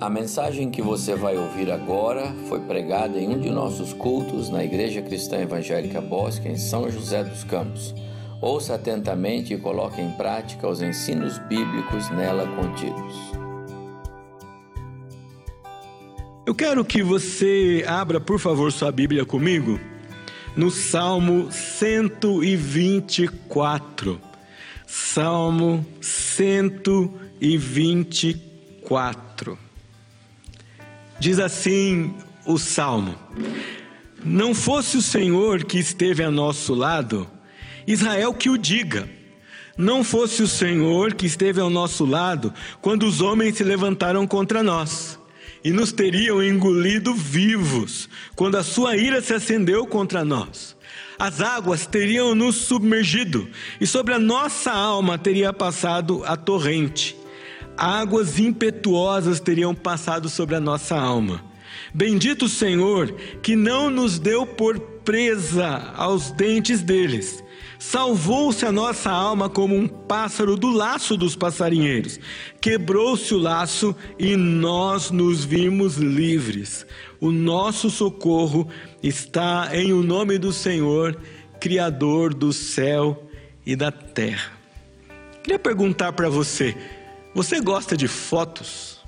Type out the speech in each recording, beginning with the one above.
A mensagem que você vai ouvir agora foi pregada em um de nossos cultos na Igreja Cristã Evangélica Bosque, em São José dos Campos. Ouça atentamente e coloque em prática os ensinos bíblicos nela contidos. Eu quero que você abra, por favor, sua Bíblia comigo no Salmo 124. Salmo 124. Diz assim o salmo: Não fosse o Senhor que esteve a nosso lado, Israel que o diga. Não fosse o Senhor que esteve ao nosso lado quando os homens se levantaram contra nós e nos teriam engolido vivos quando a sua ira se acendeu contra nós. As águas teriam nos submergido e sobre a nossa alma teria passado a torrente águas impetuosas teriam passado sobre a nossa alma. Bendito Senhor, que não nos deu por presa aos dentes deles. Salvou-se a nossa alma como um pássaro do laço dos passarinheiros. Quebrou-se o laço e nós nos vimos livres. O nosso socorro está em o nome do Senhor, Criador do céu e da terra. Queria perguntar para você: você gosta de fotos?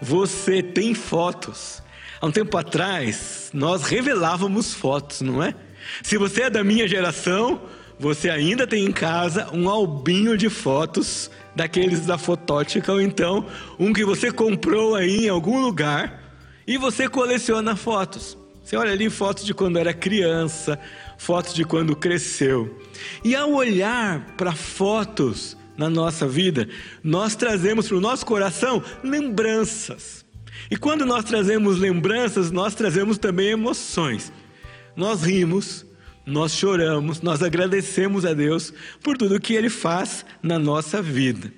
Você tem fotos? Há um tempo atrás, nós revelávamos fotos, não é? Se você é da minha geração, você ainda tem em casa um albinho de fotos daqueles da fotótica ou então um que você comprou aí em algum lugar e você coleciona fotos. Você olha ali fotos de quando era criança, fotos de quando cresceu. E ao olhar para fotos, na nossa vida, nós trazemos para o nosso coração lembranças. E quando nós trazemos lembranças, nós trazemos também emoções. Nós rimos, nós choramos, nós agradecemos a Deus por tudo que Ele faz na nossa vida.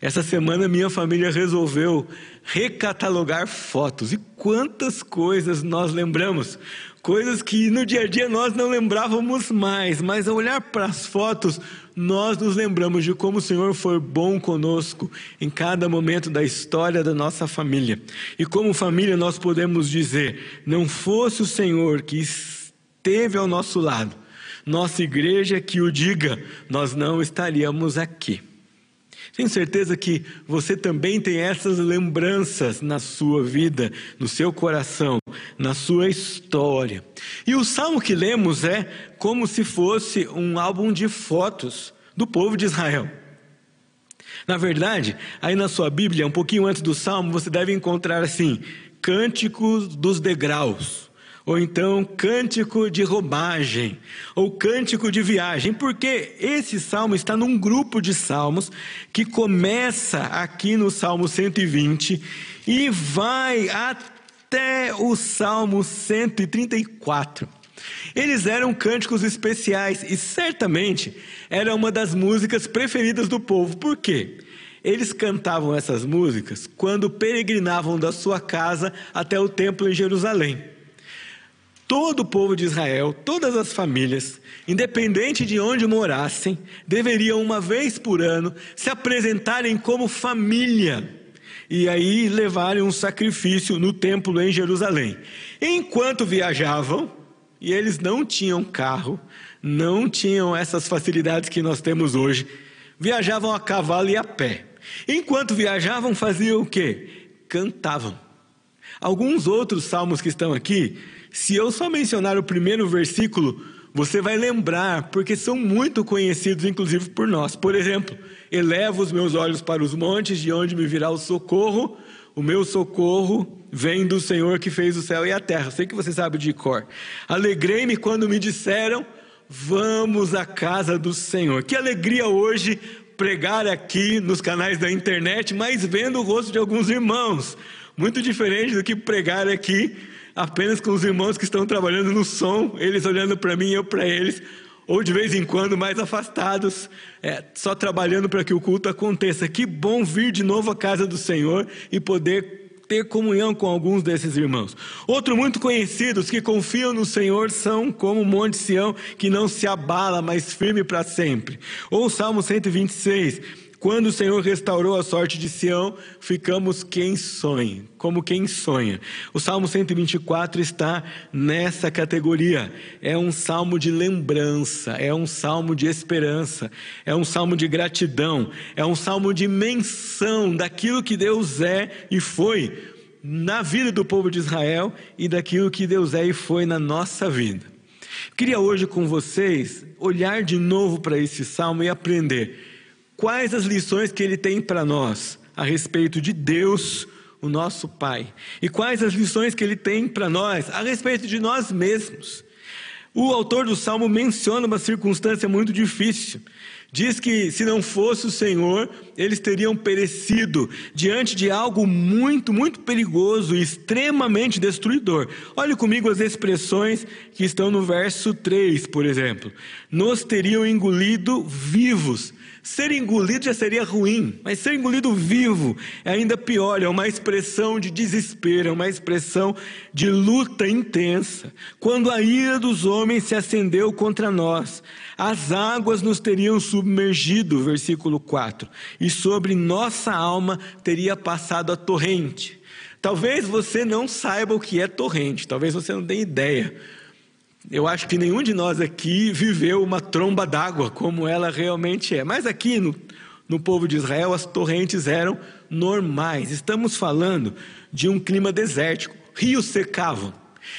Essa semana minha família resolveu recatalogar fotos e quantas coisas nós lembramos, coisas que no dia a dia nós não lembrávamos mais, mas ao olhar para as fotos, nós nos lembramos de como o Senhor foi bom conosco em cada momento da história da nossa família. E como família nós podemos dizer: não fosse o Senhor que esteve ao nosso lado, nossa igreja que o diga, nós não estaríamos aqui. Tenho certeza que você também tem essas lembranças na sua vida, no seu coração, na sua história. E o salmo que lemos é como se fosse um álbum de fotos do povo de Israel. Na verdade, aí na sua Bíblia, um pouquinho antes do salmo, você deve encontrar assim: Cânticos dos degraus ou então cântico de roubagem, ou cântico de viagem, porque esse salmo está num grupo de salmos que começa aqui no Salmo 120 e vai até o Salmo 134. Eles eram cânticos especiais e certamente era uma das músicas preferidas do povo. Por quê? Eles cantavam essas músicas quando peregrinavam da sua casa até o templo em Jerusalém. Todo o povo de Israel, todas as famílias, independente de onde morassem, deveriam uma vez por ano se apresentarem como família e aí levarem um sacrifício no templo em Jerusalém. Enquanto viajavam, e eles não tinham carro, não tinham essas facilidades que nós temos hoje, viajavam a cavalo e a pé. Enquanto viajavam, faziam o quê? Cantavam. Alguns outros salmos que estão aqui se eu só mencionar o primeiro versículo, você vai lembrar, porque são muito conhecidos, inclusive por nós. Por exemplo, elevo os meus olhos para os montes, de onde me virá o socorro. O meu socorro vem do Senhor que fez o céu e a terra. Sei que você sabe de cor. Alegrei-me quando me disseram: Vamos à casa do Senhor. Que alegria hoje pregar aqui nos canais da internet, mas vendo o rosto de alguns irmãos. Muito diferente do que pregar aqui apenas com os irmãos que estão trabalhando no som, eles olhando para mim e eu para eles, ou de vez em quando mais afastados, é, só trabalhando para que o culto aconteça. Que bom vir de novo à casa do Senhor e poder ter comunhão com alguns desses irmãos. Outro muito conhecidos que confiam no Senhor são como o Monte Sião, que não se abala, mas firme para sempre. Ou o Salmo 126, Quando o Senhor restaurou a sorte de Sião, ficamos quem sonha, como quem sonha. O Salmo 124 está nessa categoria. É um salmo de lembrança, é um salmo de esperança, é um salmo de gratidão, é um salmo de menção daquilo que Deus é e foi na vida do povo de Israel e daquilo que Deus é e foi na nossa vida. Queria hoje com vocês olhar de novo para esse salmo e aprender quais as lições que ele tem para nós a respeito de Deus, o nosso Pai, e quais as lições que ele tem para nós a respeito de nós mesmos. O autor do salmo menciona uma circunstância muito difícil. Diz que se não fosse o Senhor, eles teriam perecido diante de algo muito, muito perigoso e extremamente destruidor. Olhe comigo as expressões que estão no verso 3, por exemplo. Nos teriam engolido vivos Ser engolido já seria ruim, mas ser engolido vivo é ainda pior, é uma expressão de desespero, é uma expressão de luta intensa. Quando a ira dos homens se acendeu contra nós, as águas nos teriam submergido, versículo 4, e sobre nossa alma teria passado a torrente. Talvez você não saiba o que é torrente, talvez você não tenha ideia. Eu acho que nenhum de nós aqui viveu uma tromba d'água como ela realmente é. Mas aqui no, no povo de Israel as torrentes eram normais. Estamos falando de um clima desértico. Rios secavam.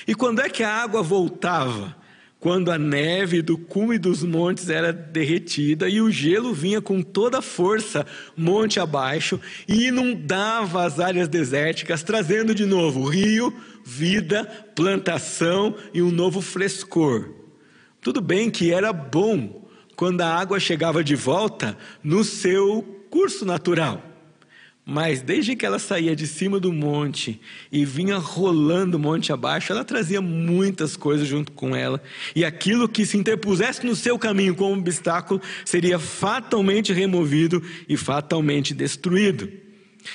E quando é que a água voltava? Quando a neve do cume dos montes era derretida e o gelo vinha com toda a força monte abaixo e inundava as áreas desérticas, trazendo de novo rio, vida, plantação e um novo frescor. Tudo bem que era bom quando a água chegava de volta no seu curso natural. Mas desde que ela saía de cima do monte e vinha rolando monte abaixo, ela trazia muitas coisas junto com ela. E aquilo que se interpusesse no seu caminho como obstáculo seria fatalmente removido e fatalmente destruído.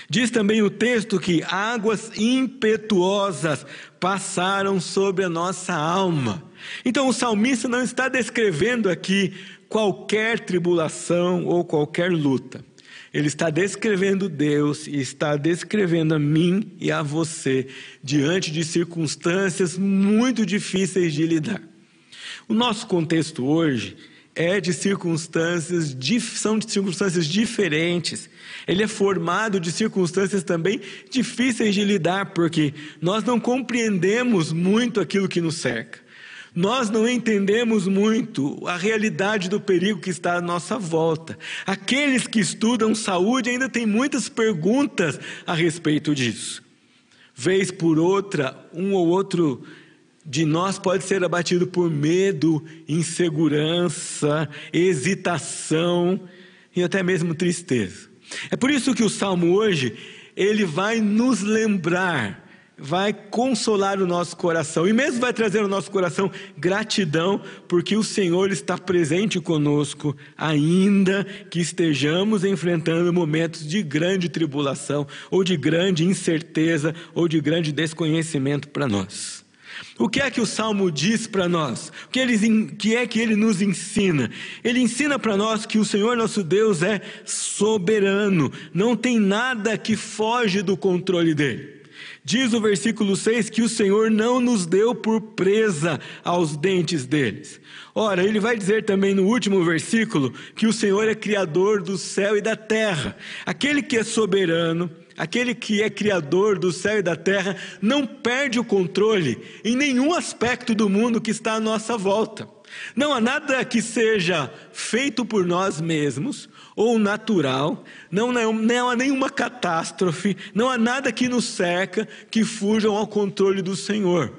Diz também o texto que águas impetuosas passaram sobre a nossa alma. Então o salmista não está descrevendo aqui qualquer tribulação ou qualquer luta. Ele está descrevendo Deus e está descrevendo a mim e a você diante de circunstâncias muito difíceis de lidar. O nosso contexto hoje é de circunstâncias, são de circunstâncias diferentes. Ele é formado de circunstâncias também difíceis de lidar, porque nós não compreendemos muito aquilo que nos cerca. Nós não entendemos muito a realidade do perigo que está à nossa volta. Aqueles que estudam saúde ainda têm muitas perguntas a respeito disso. Vez por outra, um ou outro de nós pode ser abatido por medo, insegurança, hesitação e até mesmo tristeza. É por isso que o salmo hoje ele vai nos lembrar vai consolar o nosso coração e mesmo vai trazer ao nosso coração gratidão, porque o Senhor está presente conosco, ainda que estejamos enfrentando momentos de grande tribulação, ou de grande incerteza, ou de grande desconhecimento para nós. O que é que o Salmo diz para nós? O que, ele, que é que ele nos ensina? Ele ensina para nós que o Senhor nosso Deus é soberano, não tem nada que foge do controle dele. Diz o versículo 6 que o Senhor não nos deu por presa aos dentes deles. Ora, ele vai dizer também no último versículo que o Senhor é criador do céu e da terra. Aquele que é soberano, aquele que é criador do céu e da terra, não perde o controle em nenhum aspecto do mundo que está à nossa volta. Não há nada que seja feito por nós mesmos ou natural, não, não, há nenhuma catástrofe, não há nada que nos cerca que fujam ao controle do Senhor.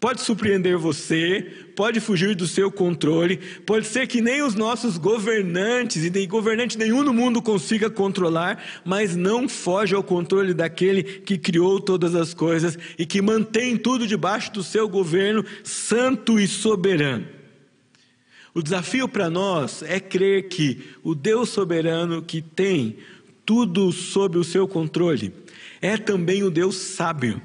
Pode surpreender você, pode fugir do seu controle, pode ser que nem os nossos governantes e nem governante nenhum no mundo consiga controlar, mas não foge ao controle daquele que criou todas as coisas e que mantém tudo debaixo do seu governo santo e soberano. O desafio para nós é crer que o Deus soberano que tem tudo sob o seu controle é também o Deus sábio.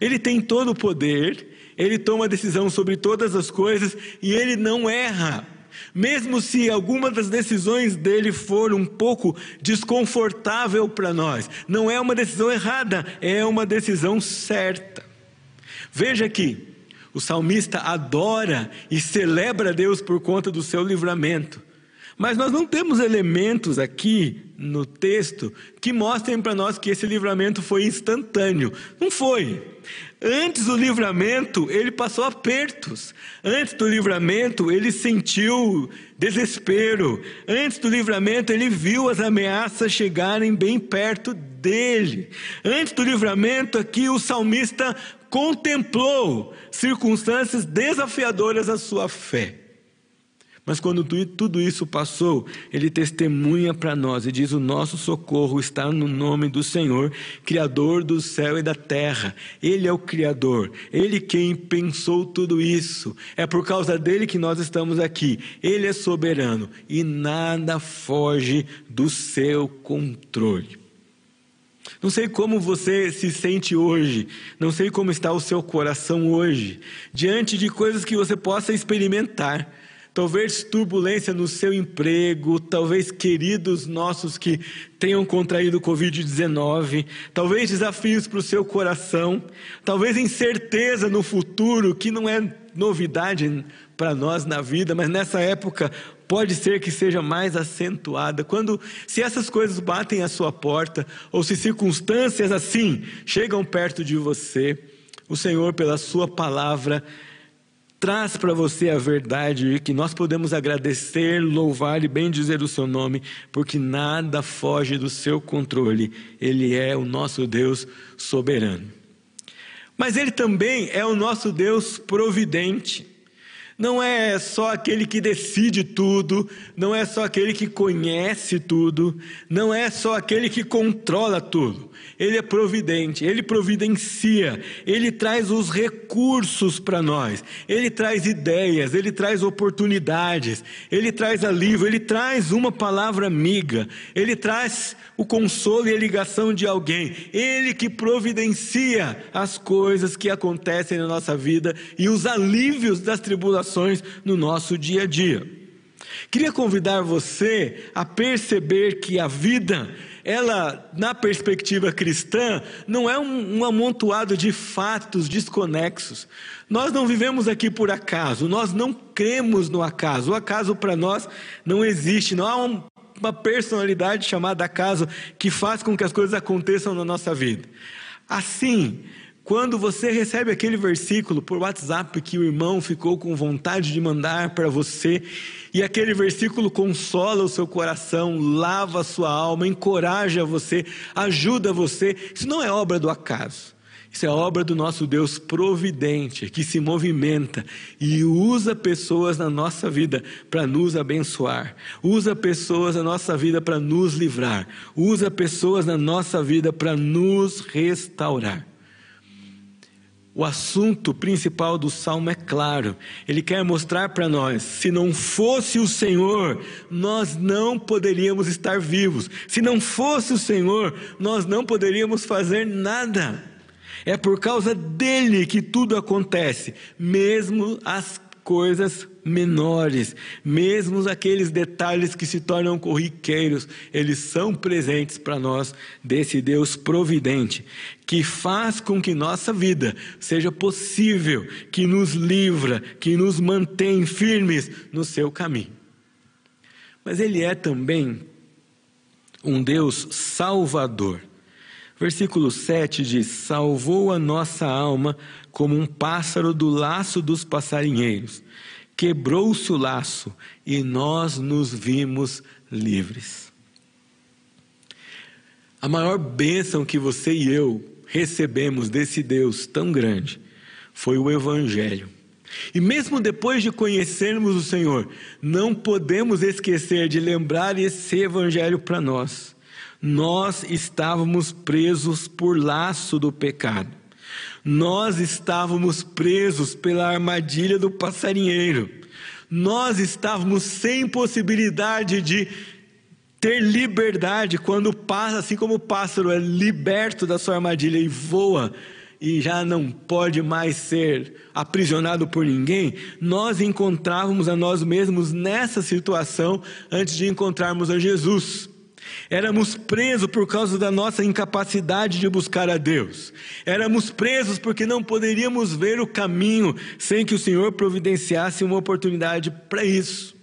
Ele tem todo o poder, ele toma decisão sobre todas as coisas e ele não erra. mesmo se alguma das decisões dele for um pouco desconfortável para nós. Não é uma decisão errada, é uma decisão certa. Veja aqui, o salmista adora e celebra Deus por conta do seu livramento. Mas nós não temos elementos aqui no texto que mostrem para nós que esse livramento foi instantâneo. Não foi. Antes do livramento, ele passou apertos. Antes do livramento, ele sentiu desespero. Antes do livramento, ele viu as ameaças chegarem bem perto dele. Antes do livramento, aqui o salmista contemplou circunstâncias desafiadoras à sua fé. Mas quando tudo isso passou, ele testemunha para nós e diz: O nosso socorro está no nome do Senhor, Criador do céu e da terra. Ele é o Criador, ele quem pensou tudo isso. É por causa dele que nós estamos aqui. Ele é soberano e nada foge do seu controle. Não sei como você se sente hoje, não sei como está o seu coração hoje, diante de coisas que você possa experimentar. Talvez turbulência no seu emprego, talvez queridos nossos que tenham contraído Covid-19, talvez desafios para o seu coração, talvez incerteza no futuro, que não é novidade para nós na vida, mas nessa época pode ser que seja mais acentuada. Quando, se essas coisas batem à sua porta, ou se circunstâncias assim chegam perto de você, o Senhor, pela Sua palavra, traz para você a verdade que nós podemos agradecer, louvar e bem dizer o seu nome, porque nada foge do seu controle. Ele é o nosso Deus soberano. Mas ele também é o nosso Deus providente. Não é só aquele que decide tudo, não é só aquele que conhece tudo, não é só aquele que controla tudo. Ele é providente, ele providencia, ele traz os recursos para nós, ele traz ideias, ele traz oportunidades, ele traz alívio, ele traz uma palavra amiga, ele traz o consolo e a ligação de alguém, ele que providencia as coisas que acontecem na nossa vida e os alívios das tribulações no nosso dia a dia. Queria convidar você a perceber que a vida ela, na perspectiva cristã, não é um, um amontoado de fatos desconexos. Nós não vivemos aqui por acaso, nós não cremos no acaso. O acaso para nós não existe, não há um, uma personalidade chamada acaso que faz com que as coisas aconteçam na nossa vida. Assim, quando você recebe aquele versículo por WhatsApp que o irmão ficou com vontade de mandar para você, e aquele versículo consola o seu coração, lava a sua alma, encoraja você, ajuda você, isso não é obra do acaso. Isso é obra do nosso Deus providente, que se movimenta e usa pessoas na nossa vida para nos abençoar, usa pessoas na nossa vida para nos livrar, usa pessoas na nossa vida para nos restaurar. O assunto principal do salmo é claro. Ele quer mostrar para nós: se não fosse o Senhor, nós não poderíamos estar vivos. Se não fosse o Senhor, nós não poderíamos fazer nada. É por causa dele que tudo acontece, mesmo as coisas menores, mesmo aqueles detalhes que se tornam corriqueiros, eles são presentes para nós desse Deus providente, que faz com que nossa vida seja possível, que nos livra, que nos mantém firmes no seu caminho. Mas Ele é também um Deus salvador. Versículo 7 diz: Salvou a nossa alma como um pássaro do laço dos passarinheiros. Quebrou-se o laço e nós nos vimos livres. A maior bênção que você e eu recebemos desse Deus tão grande foi o Evangelho. E mesmo depois de conhecermos o Senhor, não podemos esquecer de lembrar esse Evangelho para nós nós estávamos presos por laço do pecado. Nós estávamos presos pela armadilha do passarinheiro. Nós estávamos sem possibilidade de ter liberdade quando passa, assim como o pássaro é liberto da sua armadilha e voa e já não pode mais ser aprisionado por ninguém, nós encontrávamos a nós mesmos nessa situação antes de encontrarmos a Jesus. Éramos presos por causa da nossa incapacidade de buscar a Deus. Éramos presos porque não poderíamos ver o caminho sem que o Senhor providenciasse uma oportunidade para isso.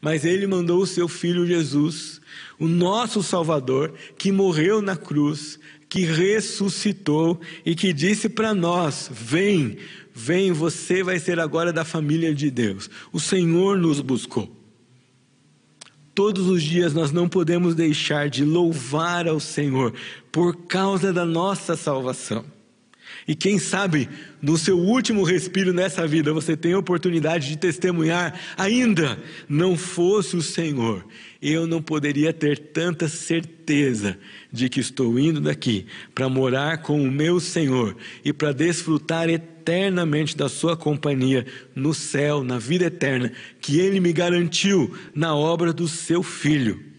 Mas Ele mandou o seu Filho Jesus, o nosso Salvador, que morreu na cruz, que ressuscitou e que disse para nós: Vem, vem, você vai ser agora da família de Deus. O Senhor nos buscou. Todos os dias nós não podemos deixar de louvar ao Senhor por causa da nossa salvação. E quem sabe, no seu último respiro nessa vida, você tem a oportunidade de testemunhar, ainda não fosse o Senhor, eu não poderia ter tanta certeza de que estou indo daqui para morar com o meu Senhor e para desfrutar eternamente da Sua companhia no céu, na vida eterna, que Ele me garantiu na obra do Seu Filho.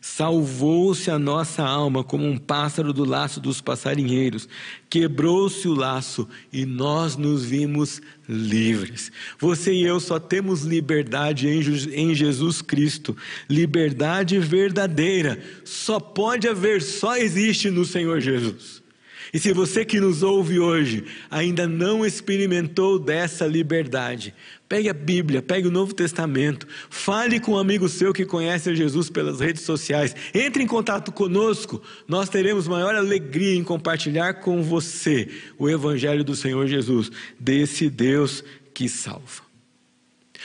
Salvou-se a nossa alma como um pássaro do laço dos passarinheiros. Quebrou-se o laço e nós nos vimos livres. Você e eu só temos liberdade em Jesus Cristo. Liberdade verdadeira. Só pode haver, só existe no Senhor Jesus. E se você que nos ouve hoje ainda não experimentou dessa liberdade, pegue a Bíblia, pegue o Novo Testamento, fale com um amigo seu que conhece Jesus pelas redes sociais, entre em contato conosco, nós teremos maior alegria em compartilhar com você o Evangelho do Senhor Jesus, desse Deus que salva.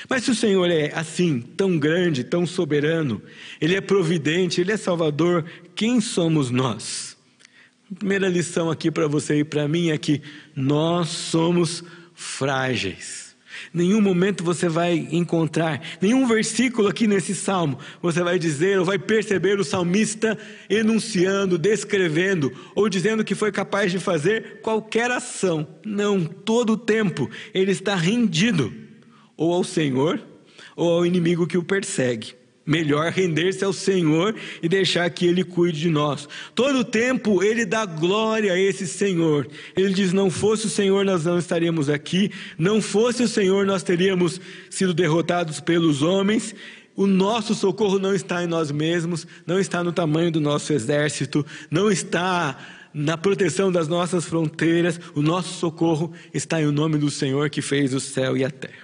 Mas se o Senhor é assim, tão grande, tão soberano, Ele é providente, Ele é salvador, quem somos nós? A primeira lição aqui para você e para mim é que nós somos frágeis. Nenhum momento você vai encontrar, nenhum versículo aqui nesse salmo, você vai dizer ou vai perceber o salmista enunciando, descrevendo ou dizendo que foi capaz de fazer qualquer ação. Não, todo o tempo ele está rendido ou ao Senhor ou ao inimigo que o persegue. Melhor render-se ao Senhor e deixar que Ele cuide de nós. Todo o tempo Ele dá glória a esse Senhor. Ele diz: Não fosse o Senhor, nós não estaríamos aqui. Não fosse o Senhor, nós teríamos sido derrotados pelos homens. O nosso socorro não está em nós mesmos, não está no tamanho do nosso exército, não está na proteção das nossas fronteiras. O nosso socorro está em o nome do Senhor que fez o céu e a terra.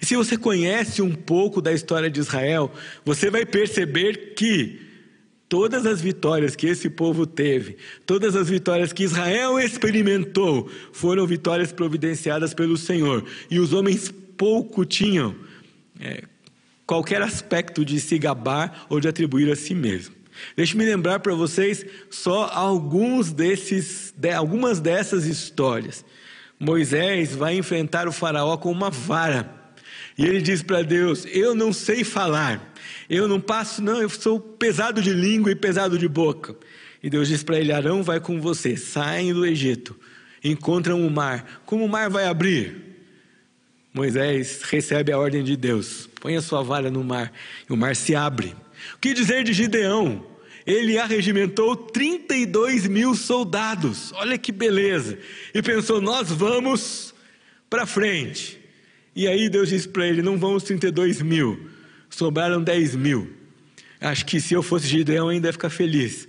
E se você conhece um pouco da história de Israel, você vai perceber que todas as vitórias que esse povo teve, todas as vitórias que Israel experimentou, foram vitórias providenciadas pelo Senhor. E os homens pouco tinham é, qualquer aspecto de se gabar ou de atribuir a si mesmo. Deixe-me lembrar para vocês só alguns desses, de, algumas dessas histórias. Moisés vai enfrentar o faraó com uma vara. E ele diz para Deus: Eu não sei falar, eu não passo, não, eu sou pesado de língua e pesado de boca. E Deus diz para ele: Arão vai com você, saem do Egito, encontram o mar. Como o mar vai abrir? Moisés recebe a ordem de Deus: põe a sua vara no mar, e o mar se abre. O que dizer de Gideão? Ele arregimentou 32 mil soldados, olha que beleza, e pensou: nós vamos para frente. E aí Deus disse para ele: não vão os 32 mil, sobraram 10 mil. Acho que se eu fosse Gideão ainda ia ficar feliz.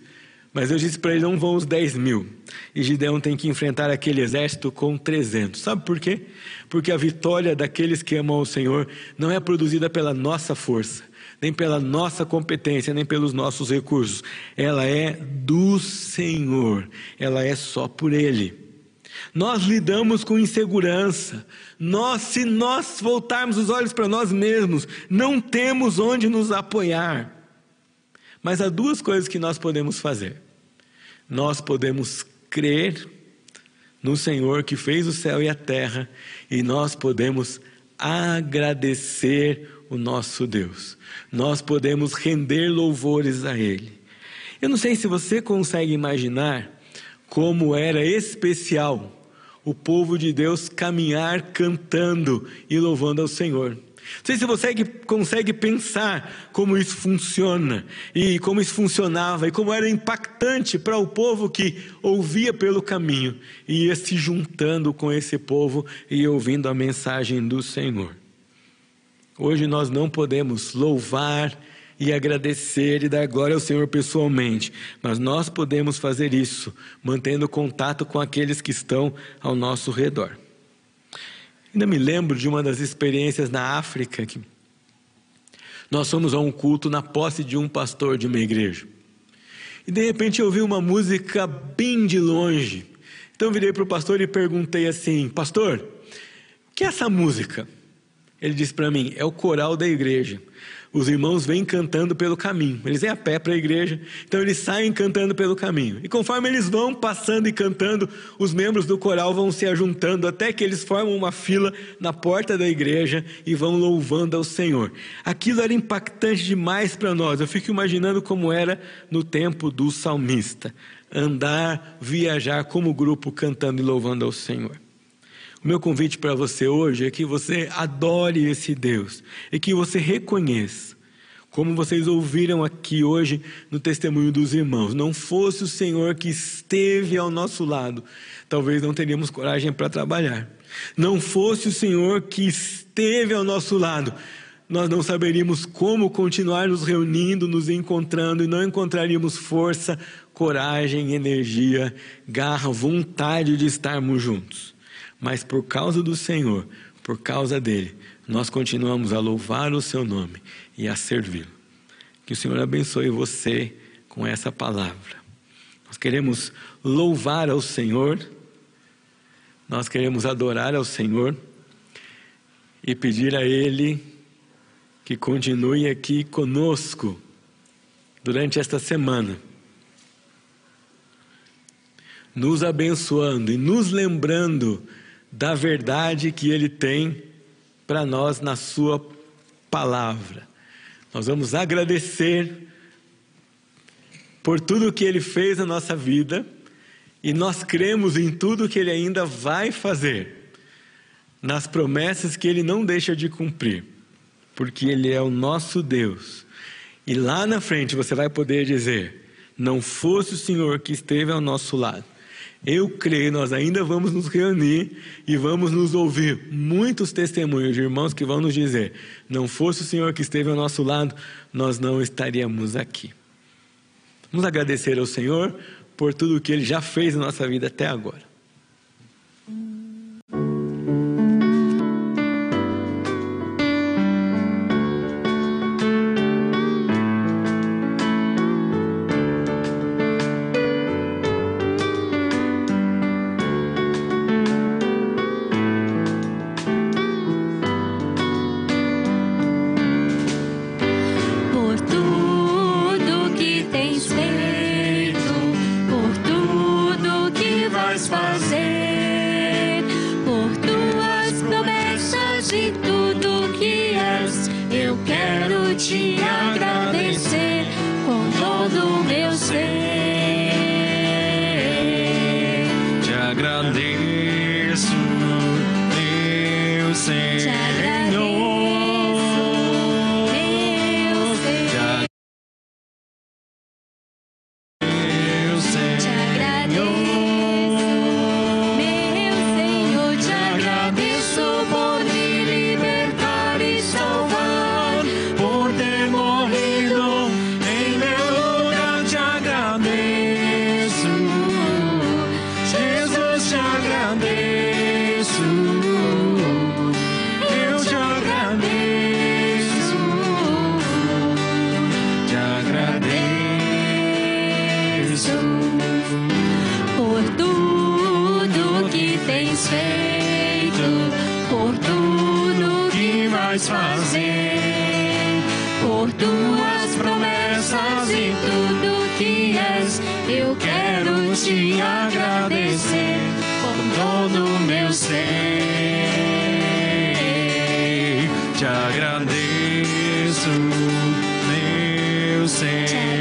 Mas eu disse para ele: não vão os 10 mil. E Gideão tem que enfrentar aquele exército com 300. Sabe por quê? Porque a vitória daqueles que amam o Senhor não é produzida pela nossa força, nem pela nossa competência, nem pelos nossos recursos. Ela é do Senhor. Ela é só por Ele. Nós lidamos com insegurança. Nós, se nós voltarmos os olhos para nós mesmos, não temos onde nos apoiar. Mas há duas coisas que nós podemos fazer. Nós podemos crer no Senhor que fez o céu e a terra, e nós podemos agradecer o nosso Deus. Nós podemos render louvores a Ele. Eu não sei se você consegue imaginar como era especial o povo de Deus caminhar cantando e louvando ao Senhor. Não sei se você consegue pensar como isso funciona e como isso funcionava e como era impactante para o povo que ouvia pelo caminho e ia se juntando com esse povo e ouvindo a mensagem do Senhor. Hoje nós não podemos louvar e agradecer e dar glória ao Senhor pessoalmente, mas nós podemos fazer isso mantendo contato com aqueles que estão ao nosso redor. Ainda me lembro de uma das experiências na África que nós fomos a um culto na posse de um pastor de uma igreja. E de repente eu ouvi uma música bem de longe. Então eu virei para o pastor e perguntei assim: Pastor, o que é essa música? Ele disse para mim: É o coral da igreja os irmãos vêm cantando pelo caminho. Eles vêm a pé para a igreja, então eles saem cantando pelo caminho. E conforme eles vão passando e cantando, os membros do coral vão se ajuntando até que eles formam uma fila na porta da igreja e vão louvando ao Senhor. Aquilo era impactante demais para nós. Eu fico imaginando como era no tempo do salmista. Andar, viajar como grupo cantando e louvando ao Senhor. Meu convite para você hoje é que você adore esse Deus e que você reconheça, como vocês ouviram aqui hoje no testemunho dos irmãos, não fosse o Senhor que esteve ao nosso lado, talvez não teríamos coragem para trabalhar. Não fosse o Senhor que esteve ao nosso lado, nós não saberíamos como continuar nos reunindo, nos encontrando e não encontraríamos força, coragem, energia, garra, vontade de estarmos juntos mas por causa do Senhor, por causa dele, nós continuamos a louvar o seu nome e a servi-lo. Que o Senhor abençoe você com essa palavra. Nós queremos louvar ao Senhor, nós queremos adorar ao Senhor e pedir a Ele que continue aqui conosco durante esta semana nos abençoando e nos lembrando da verdade que Ele tem para nós na Sua palavra. Nós vamos agradecer por tudo que Ele fez na nossa vida e nós cremos em tudo que Ele ainda vai fazer, nas promessas que Ele não deixa de cumprir, porque Ele é o nosso Deus. E lá na frente você vai poder dizer: Não fosse o Senhor que esteve ao nosso lado eu creio, nós ainda vamos nos reunir e vamos nos ouvir muitos testemunhos de irmãos que vão nos dizer: não fosse o Senhor que esteve ao nosso lado, nós não estaríamos aqui. Vamos agradecer ao Senhor por tudo o que Ele já fez na nossa vida até agora. see. agradecer com todo o meu ser. Te agradeço, meu ser.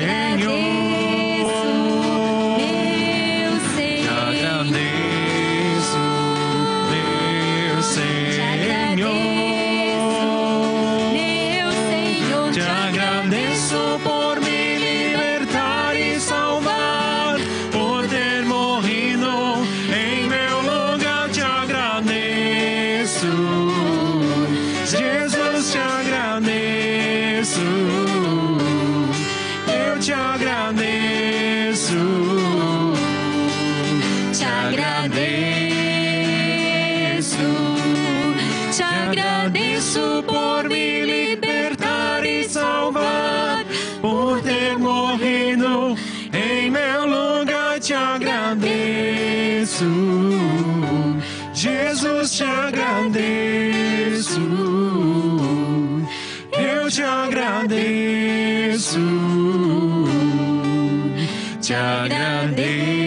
Te agradeço. Jesus, te agradeço. Eu te agradeço. Te agradeço.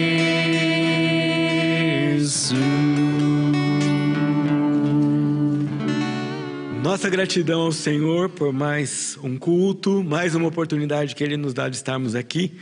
Nossa gratidão ao Senhor por mais um culto, mais uma oportunidade que Ele nos dá de estarmos aqui.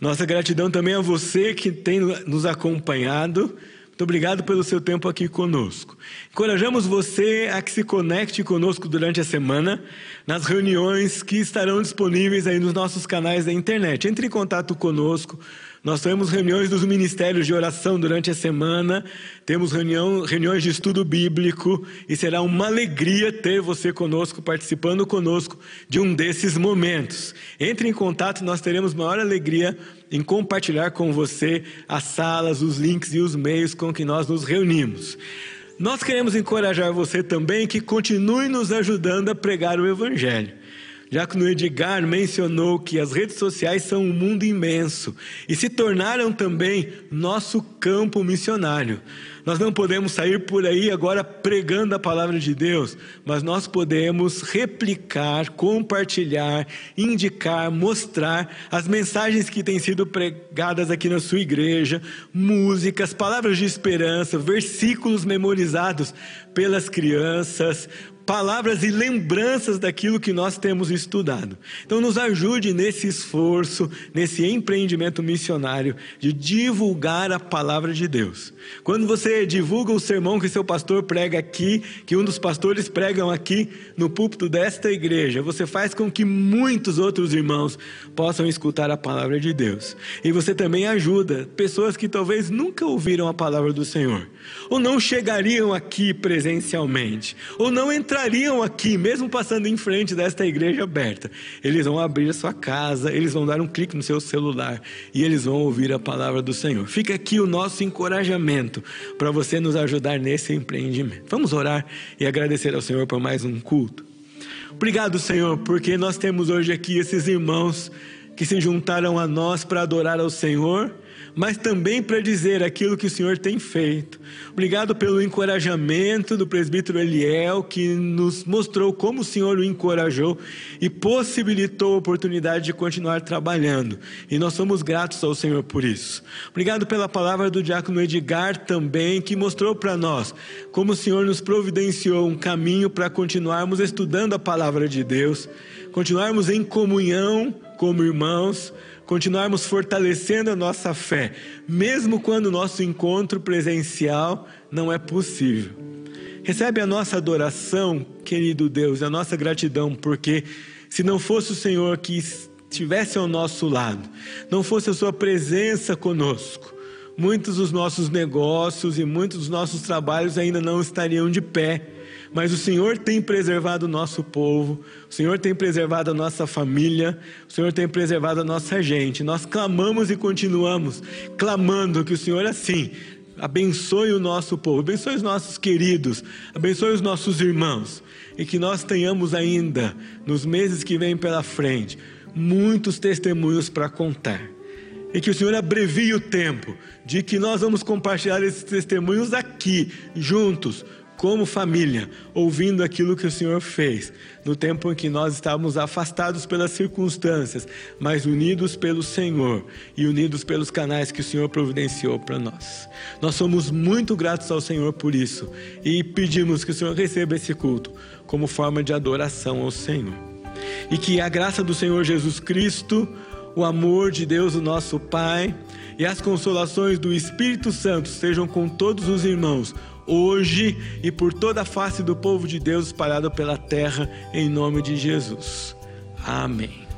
Nossa gratidão também a você que tem nos acompanhado. Muito obrigado pelo seu tempo aqui conosco. Encorajamos você a que se conecte conosco durante a semana nas reuniões que estarão disponíveis aí nos nossos canais da internet. Entre em contato conosco nós temos reuniões dos ministérios de oração durante a semana, temos reunião, reuniões de estudo bíblico e será uma alegria ter você conosco, participando conosco de um desses momentos. Entre em contato, nós teremos maior alegria em compartilhar com você as salas, os links e os meios com que nós nos reunimos. Nós queremos encorajar você também que continue nos ajudando a pregar o Evangelho. Já que o Edgar mencionou que as redes sociais são um mundo imenso e se tornaram também nosso campo missionário. Nós não podemos sair por aí agora pregando a palavra de Deus, mas nós podemos replicar, compartilhar, indicar, mostrar as mensagens que têm sido pregadas aqui na sua igreja, músicas, palavras de esperança, versículos memorizados pelas crianças, palavras e lembranças daquilo que nós temos estudado. Então, nos ajude nesse esforço, nesse empreendimento missionário de divulgar a palavra de Deus. Quando você divulga o sermão que seu pastor prega aqui, que um dos pastores pregam aqui no púlpito desta igreja, você faz com que muitos outros irmãos possam escutar a palavra de Deus. E você também ajuda pessoas que talvez nunca ouviram a palavra do Senhor, ou não chegariam aqui presencialmente, ou não entrariam entrariam aqui, mesmo passando em frente desta igreja aberta, eles vão abrir a sua casa, eles vão dar um clique no seu celular e eles vão ouvir a palavra do Senhor. Fica aqui o nosso encorajamento para você nos ajudar nesse empreendimento. Vamos orar e agradecer ao Senhor por mais um culto. Obrigado, Senhor, porque nós temos hoje aqui esses irmãos que se juntaram a nós para adorar ao Senhor mas também para dizer aquilo que o Senhor tem feito. Obrigado pelo encorajamento do presbítero Eliel, que nos mostrou como o Senhor o encorajou e possibilitou a oportunidade de continuar trabalhando. E nós somos gratos ao Senhor por isso. Obrigado pela palavra do diácono Edgar também, que mostrou para nós como o Senhor nos providenciou um caminho para continuarmos estudando a palavra de Deus, continuarmos em comunhão como irmãos continuarmos fortalecendo a nossa fé, mesmo quando o nosso encontro presencial não é possível. Recebe a nossa adoração, querido Deus, a nossa gratidão, porque se não fosse o Senhor que estivesse ao nosso lado, não fosse a Sua presença conosco, muitos dos nossos negócios e muitos dos nossos trabalhos ainda não estariam de pé mas o Senhor tem preservado o nosso povo, o Senhor tem preservado a nossa família, o Senhor tem preservado a nossa gente. Nós clamamos e continuamos clamando que o Senhor, assim, abençoe o nosso povo, abençoe os nossos queridos, abençoe os nossos irmãos, e que nós tenhamos ainda, nos meses que vêm pela frente, muitos testemunhos para contar. E que o Senhor abrevie o tempo de que nós vamos compartilhar esses testemunhos aqui, juntos, como família, ouvindo aquilo que o Senhor fez, no tempo em que nós estávamos afastados pelas circunstâncias, mas unidos pelo Senhor e unidos pelos canais que o Senhor providenciou para nós. Nós somos muito gratos ao Senhor por isso e pedimos que o Senhor receba esse culto como forma de adoração ao Senhor. E que a graça do Senhor Jesus Cristo, o amor de Deus, o nosso Pai, e as consolações do Espírito Santo sejam com todos os irmãos hoje e por toda a face do povo de Deus espalhado pela terra, em nome de Jesus. Amém.